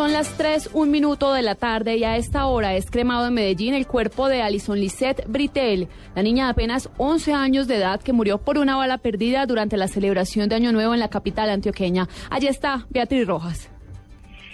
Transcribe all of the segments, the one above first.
Son las 3, un minuto de la tarde y a esta hora es cremado en Medellín el cuerpo de Alison Lisette Britel, la niña de apenas 11 años de edad que murió por una bala perdida durante la celebración de Año Nuevo en la capital antioqueña. Allí está Beatriz Rojas.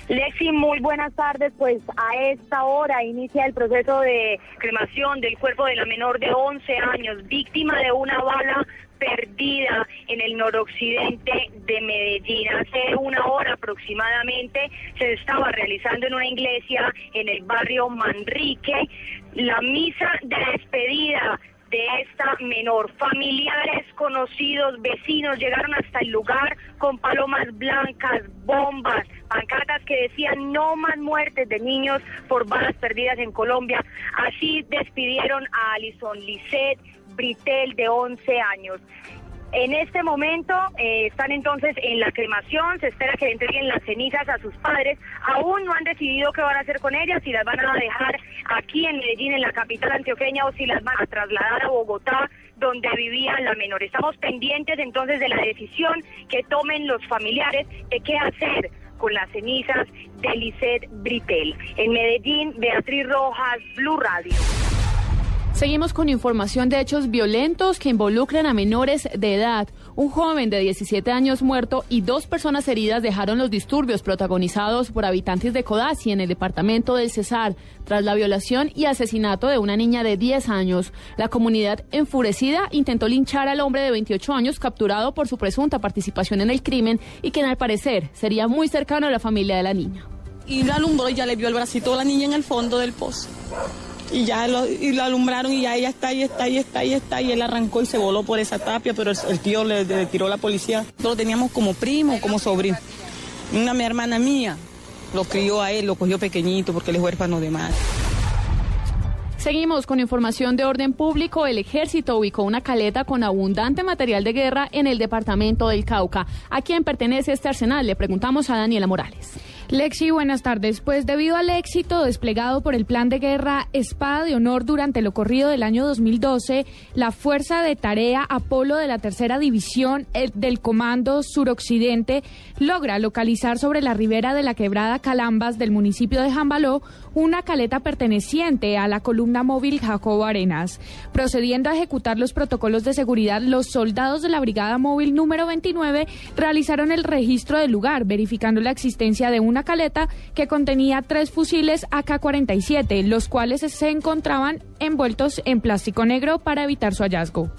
Lexi, muy buenas tardes. Pues a esta hora inicia el proceso de cremación del cuerpo de la menor de 11 años, víctima de una bala perdida en el noroccidente de Medellín. Hace una hora aproximadamente se estaba realizando en una iglesia en el barrio Manrique la misa de despedida de esta menor. Familiares, conocidos, vecinos llegaron hasta el lugar con palomas blancas, bombas, pancartas que decían no más muertes de niños por balas perdidas en Colombia. Así despidieron a Alison Lisset Britel de 11 años. En este momento eh, están entonces en la cremación, se espera que entreguen las cenizas a sus padres. Aún no han decidido qué van a hacer con ellas, si las van a dejar aquí en Medellín, en la capital antioqueña, o si las van a trasladar a Bogotá, donde vivía la menor. Estamos pendientes entonces de la decisión que tomen los familiares de qué hacer con las cenizas de Lisette Britel. En Medellín, Beatriz Rojas, Blue Radio. Seguimos con información de hechos violentos que involucran a menores de edad. Un joven de 17 años muerto y dos personas heridas dejaron los disturbios protagonizados por habitantes de Codazzi en el departamento del Cesar tras la violación y asesinato de una niña de 10 años. La comunidad enfurecida intentó linchar al hombre de 28 años capturado por su presunta participación en el crimen y quien al parecer sería muy cercano a la familia de la niña. Y la alumbró y ya le vio el bracito de la niña en el fondo del pozo y ya lo, y alumbraron y ya ella está, ahí está, ahí está, ahí está, y él arrancó y se voló por esa tapia, pero el, tío le, le, tiró la policía. Lo teníamos como primo, como sobrino. Una mi hermana mía lo crió a él, lo cogió pequeñito porque él es huérfano de madre. Seguimos con información de orden público. El ejército ubicó una caleta con abundante material de guerra en el departamento del Cauca. ¿A quién pertenece este arsenal? Le preguntamos a Daniela Morales. Lexi, buenas tardes. Pues debido al éxito desplegado por el plan de guerra Espada de Honor durante lo corrido del año 2012, la Fuerza de Tarea Apolo de la Tercera División del Comando Suroccidente logra localizar sobre la ribera de la quebrada Calambas del municipio de Jambaló una caleta perteneciente a la columna móvil Jacobo Arenas. Procediendo a ejecutar los protocolos de seguridad, los soldados de la Brigada Móvil número 29 realizaron el registro del lugar, verificando la existencia de una caleta que contenía tres fusiles AK-47, los cuales se encontraban envueltos en plástico negro para evitar su hallazgo.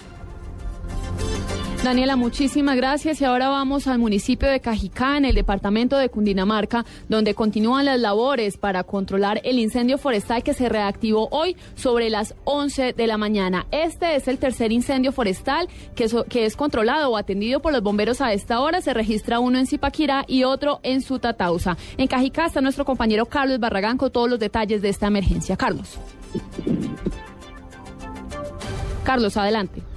Daniela, muchísimas gracias. Y ahora vamos al municipio de Cajicá, en el departamento de Cundinamarca, donde continúan las labores para controlar el incendio forestal que se reactivó hoy sobre las 11 de la mañana. Este es el tercer incendio forestal que, es controlado o atendido por los bomberos a esta hora. Se registra uno en Zipaquirá y otro en Sutatausa. En Cajicá está nuestro compañero Carlos Barragán con todos los detalles de esta emergencia. Carlos. Carlos, adelante.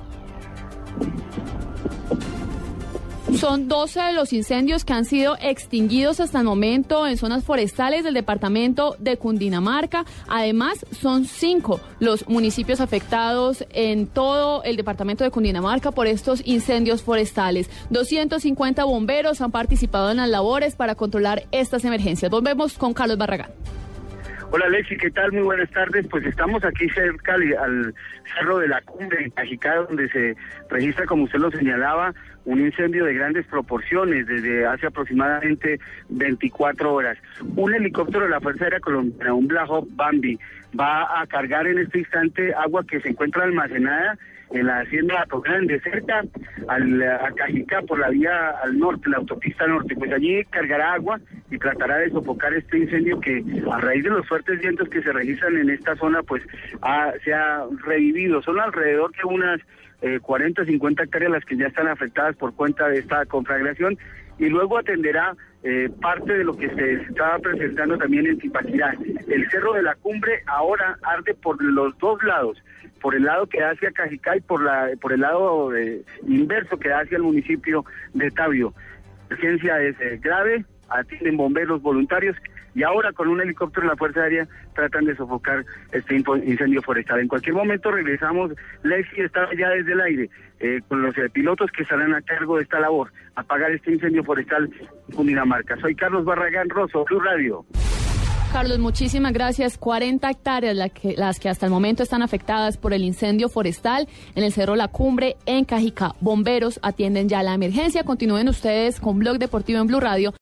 Son 12 de los incendios que han sido extinguidos hasta el momento en zonas forestales del departamento de Cundinamarca. Además, son cinco los municipios afectados en todo el departamento de Cundinamarca por estos incendios forestales. 250 bomberos han participado en las labores para controlar estas emergencias. Volvemos con Carlos Barragán. Hola Alexi, ¿qué tal? Muy buenas tardes. Pues estamos aquí cerca al, Cerro de la Cumbre, en Cajicá, donde se registra, como usted lo señalaba, un incendio de grandes proporciones desde hace aproximadamente 24 horas. Un helicóptero de la Fuerza Aérea Colombiana, un Black Bambi, va a cargar en este instante agua que se encuentra almacenada en la hacienda Grande, cerca al, a Cajicá por la vía al norte, la autopista norte. Pues allí cargará agua y tratará de sofocar este incendio que a raíz de los fuertes vientos que se registran en esta zona, pues se ha revivido. Son alrededor de unas eh, 40, 50 hectáreas las que ya están afectadas por cuenta de esta conflagración y luego atenderá eh, parte de lo que se estaba presentando también en Tipaquirá. El Cerro de la Cumbre ahora arde por los dos lados, por el lado que da hacia Cajicá y por, la, por el lado eh, inverso que da hacia el municipio de Tabio. La emergencia es eh, grave, atienden bomberos voluntarios y ahora con un helicóptero de la Fuerza Aérea tratan de sofocar este incendio forestal. En cualquier momento regresamos, Lexi está ya desde el aire eh, con los eh, pilotos que estarán a cargo de esta labor, apagar este incendio forestal en Cundinamarca. Soy Carlos Barragán Rosso, Blue Radio. Carlos, muchísimas gracias. 40 hectáreas las que, las que hasta el momento están afectadas por el incendio forestal en el Cerro La Cumbre, en Cajicá. Bomberos atienden ya la emergencia. Continúen ustedes con Blog Deportivo en Blue Radio.